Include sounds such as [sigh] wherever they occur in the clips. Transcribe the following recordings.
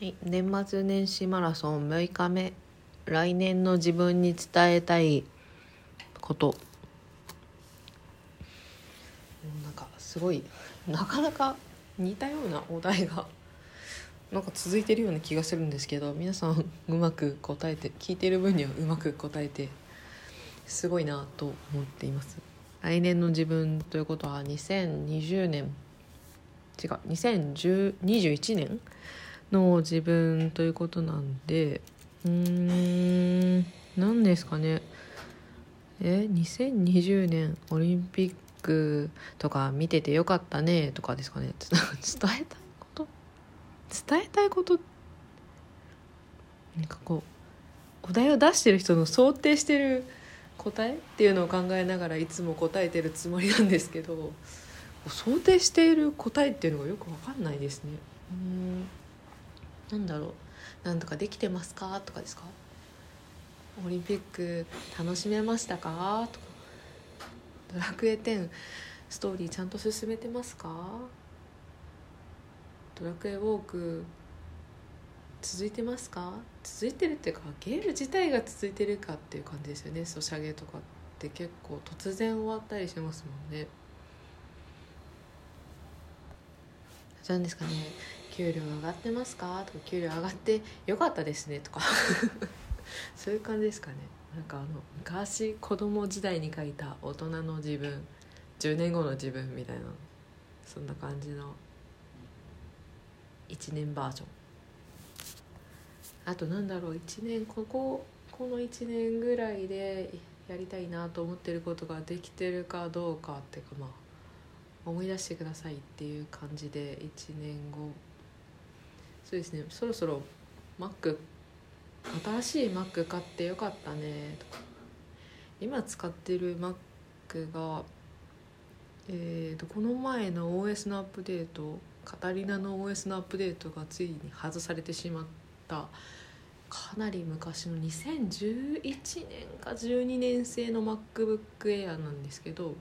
はい、年末年始マラソン6日目。来年の自分に伝えたいこと。なんかすごいなかなか似たようなお題がなんか続いてるような気がするんですけど皆さんうまく答えて聞いてる分にはうまく答えてすごいなと思っています。来年の自分ということは2020年。違う2021年の自分ということなんでうーん何ですかね。え2020年オリンピックとか見ててよかったねとかですかね。[laughs] 伝えたいこと？伝えたいこと？なんかこうお題を出してる人の想定してる答えっていうのを考えながらいつも答えてるつもりなんですけど想定している答えっていうのがよく分かんないですね。うん。なんだろう。なんとかできてますか？とかですか？オリンピック楽しめましたか？とか。ドラクエ10ストーリーちゃんと進めてますか？ドラクエウォーク続いてますか？続いてるっていうかゲーム自体が続いてるかっていう感じですよね。ソシャゲとかって結構突然終わったりしますもんね。なんですかね。給料上がってますか？とか給料上がってよかったですね。とか。[laughs] そういう感じですかね。なんかあの昔子供時代に書いた大人の自分10年後の自分みたいなそんな感じの1年バージョン。あとなんだろう1年こここの1年ぐらいでやりたいなと思ってることができてるかどうかっていうかまあ思い出してくださいっていう感じで1年後そうですね。そろそろ Mac 新しい Mac 買ってよかったねとか今使ってる Mac がえーとこの前の OS のアップデートカタリナの OS のアップデートがついに外されてしまった。かなり昔の2011年か12年製の MacBook Air なんですけど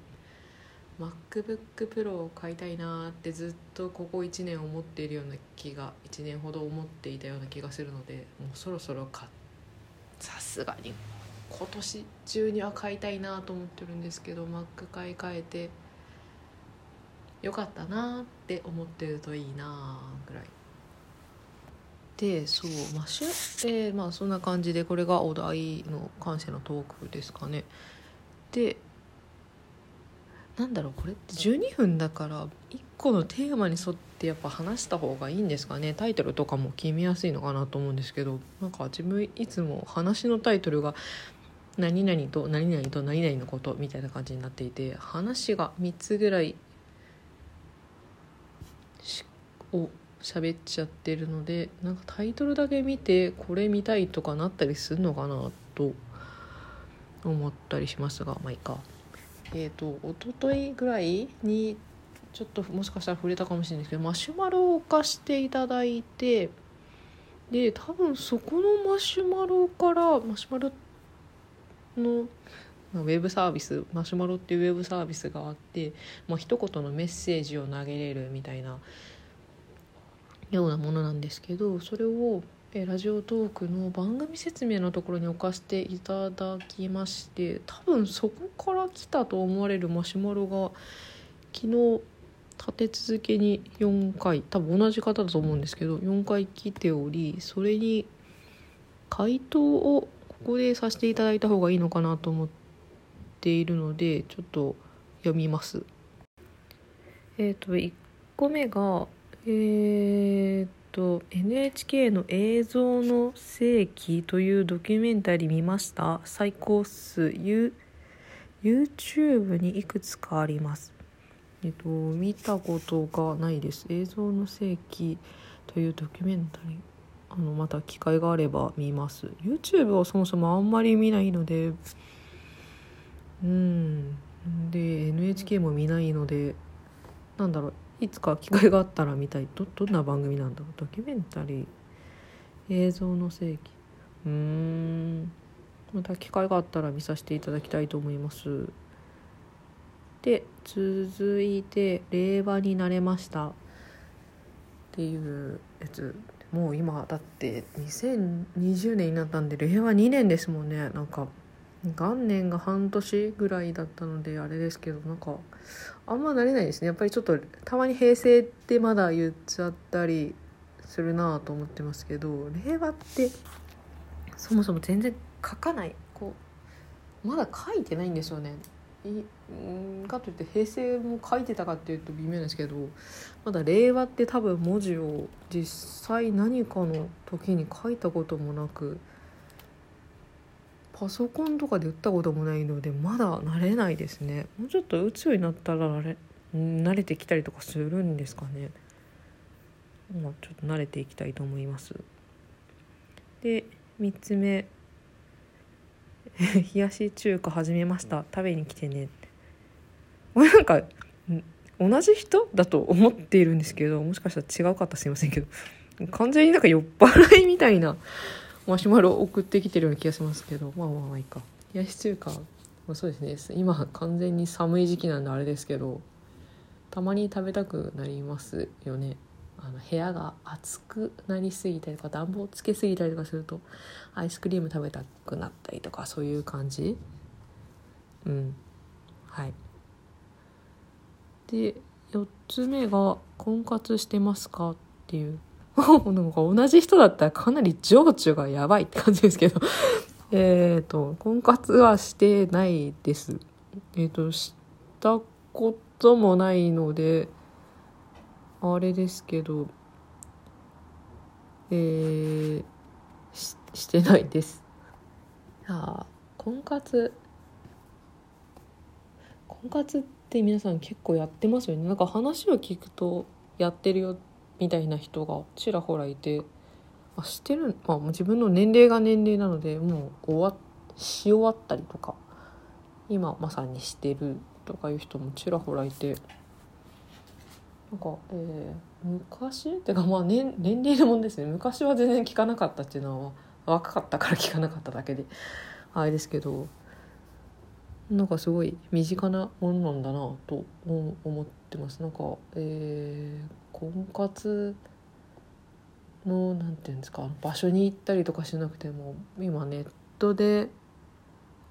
MacBookPro を買いたいなってずっとここ1年思っているような気が1年ほど思っていたような気がするのでもうそろそろかさすがに今年中には買いたいなと思ってるんですけど Mac 買い替えてよかったなって思ってるといいなぐらい。でそうマッシュでまあそんな感じでこれがお題の感謝のトークですかね。でなんだろうこれって。12分だから1個のテーマに沿ってやっぱ話した方がいいんですかね。タイトルとかも決めやすいのかなと思うんですけど。なんか自分いつも話のタイトルが「何々と何々と何々のこと」みたいな感じになっていて話が3つぐらいを喋っちゃってるのでなんかタイトルだけ見てこれ見たいとかなったりするのかなと思ったりしますがまあいいか。えーと、と一昨日ぐらいにちょっともしかしたら触れたかもしれないですけどマシュマロを貸していただいてで多分そこのマシュマロからマシュマロのウェブサービスマシュマロっていうウェブサービスがあって、まあ一言のメッセージを投げれるみたいなようなものなんですけどそれをえラジオトークの番組説明のところに置かせていただきまして多分そこから来たと思われるマシュマロが昨日立て続けに4回多分同じ方だと思うんですけど4回来ておりそれに回答をここでさせていただいた方がいいのかなと思っているのでちょっと読みます。えっ、ー、と1個目がえー、と NHK の「映像の世紀」というドキュメンタリー見ました？最高数 YouTube にいくつかあります。えっと見たことがないです。映像の世紀というドキュメンタリー。あのまた機会があれば見ます。YouTube はそもそもあんまり見ないので。うん。で NHK も見ないので。なんだろう。いつか機会があったら見たい。どどんな番組なんだろう？ドキュメンタリー。映像の世紀。うーん。また機会があったら見させていただきたいと思います。で続いて「令和になれました」っていうやつ。もう今だって2020年になったんで令和2年ですもんね。なんか元年が半年ぐらいだったのであれですけどなんかあんま慣れないですね。やっぱりちょっとたまに平成ってまだ言っちゃったりするなと思ってますけど令和ってそもそも全然書かない。こうまだ書いてないんですよね。いかといって平成も書いてたかっていうと微妙ですけどまだ令和って多分文字を実際何かの時に書いたこともなくパソコンとかで打ったこともないのでまだ慣れないですね。もうちょっと打つようになったら慣れ慣れてきたりとかするんですかね。まあちょっと慣れていきたいと思います。で3つ目。[laughs] 冷やし中華始めました。食べに来てね。これなんか同じ人だと思っているんですけどもしかしたら違うかったすいませんけど完全になんか酔っ払いみたいなマシュマロ送ってきてるような気がしますけど。まあまあまあいいか。冷やし中華、まあ、そうですね。今完全に寒い時期なんであれですけどたまに食べたくなりますよね。あの部屋が暑くなりすぎたりとか暖房つけすぎたりとかするとアイスクリーム食べたくなったりとかそういう感じ。うん。はい。で4つ目が「婚活してますか?」っていう。[laughs] なんか同じ人だったらかなり情緒がやばいって感じですけど。[laughs] えっと婚活はしてないです。えっ、ー、としたこともないのであれですけどえー、ししてないです。あ婚活婚活って皆さん結構やってますよね。なんか話を聞くとやってるよってみたいな人がちらほらいてあしてる、まあ、自分の年齢が年齢なのでもう終わし終わったりとか今まさにしてるとかいう人もちらほらいてなんか、えー、昔？っていうかまあ年年齢のもんですね。昔は全然聞かなかったっていうのは若かったから聞かなかっただけであれですけどなんかすごい身近なものなんだなと思ってますなんか、えー、婚活のなんていうんですか場所に行ったりとかしなくても今ネットで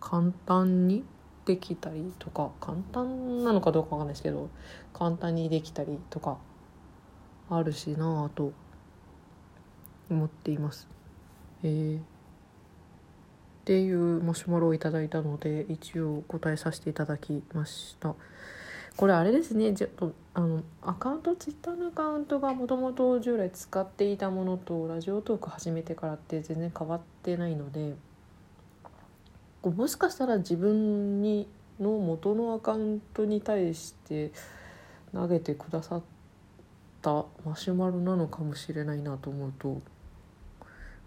簡単にできたりとか簡単なのかどうかわかんないですけど簡単にできたりとかあるしなぁと思っています。えー、っていうマシュマロをいただいたので一応答えさせていただきました。これあれですねちょっとあのアカウントツイッターのアカウントがもともと従来使っていたものとラジオトーク始めてからって全然変わってないのでもしかしたら自分にの元のアカウントに対して投げてくださったマシュマロなのかもしれないなと思うと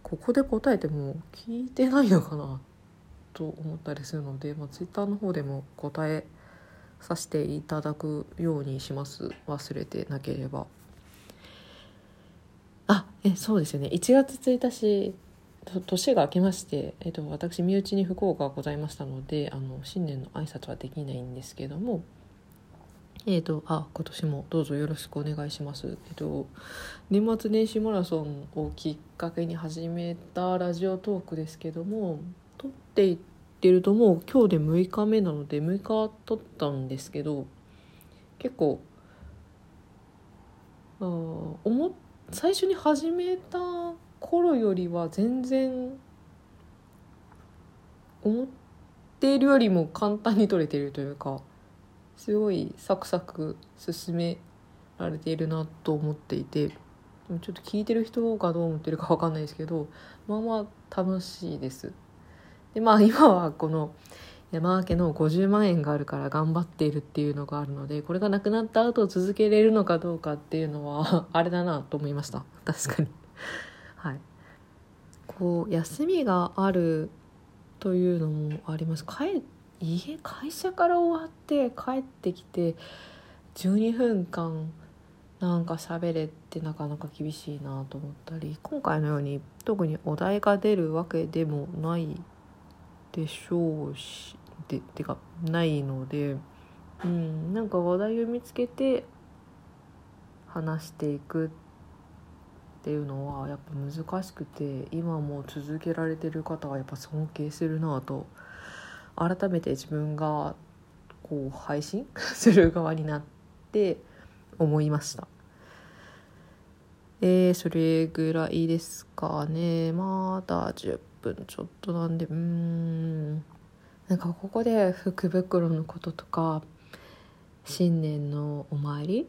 ここで答えても聞いてないのかなと思ったりするので、まあ、ツイッターの方でも答えさせていただくようにします。忘れてなければ。あえそうですよね。1月1日年が明けまして、えっと、私身内に不幸がございましたのであの新年の挨拶はできないんですけどもえっ、とあ今年もどうぞよろしくお願いします。えっ、と年末年始マラソンをきっかけに始めたラジオトークですけども撮っていってるともう今日で6日目なので6日撮ったんですけど結構あ思最初に始めた頃よりは全然思っているよりも簡単に取れてるというかすごいサクサク進められているなと思っていてちょっと聞いてる人がどう思ってるか分かんないですけどまあまあ楽しいです。でまあ今はこの山分けの50万円があるから頑張っているっていうのがあるのでこれがなくなった後続けれるのかどうかっていうのはあれだなと思いました。確かに。はい。こう休みがあるというのもあります。帰家会社から終わって帰ってきて12分間なんか喋れってなかなか厳しいなと思ったり今回のように特にお題が出るわけでもないでしょうしでてかないので、うん、なんか話題を見つけて話していくっていうのはやっぱ難しくて今も続けられてる方はやっぱ尊敬するなと改めて自分がこう配信？[laughs] する側になって思いました。えー、それぐらいですかね。まだ10分ちょっとなんでうん。なんかここで福袋のこととか新年のお参り？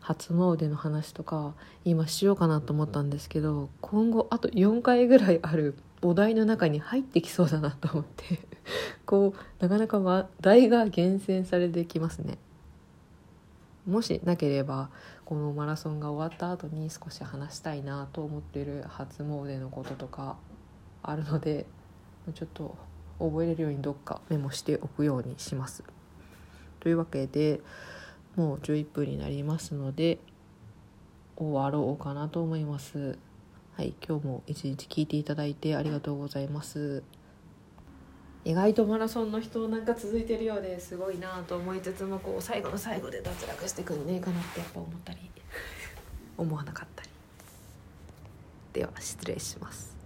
初詣の話とか今しようかなと思ったんですけど今後あと4回ぐらいあるお題の中に入ってきそうだなと思って [laughs] こうなかなか話題が厳選されてきますねもしなければこのマラソンが終わった後に少し話したいなと思ってる初詣のこととかあるのでちょっと覚えれるようにどっかメモしておくようにします。というわけでもう11分になりますので終わろうかなと思いますはい今日も一日聞いていただいてありがとうございます。意外とマラソンの人なんか続いてるようですごいなと思いつつもこう最後の最後で脱落してくんねえかなってやっぱ思ったり思わなかったり。では失礼します。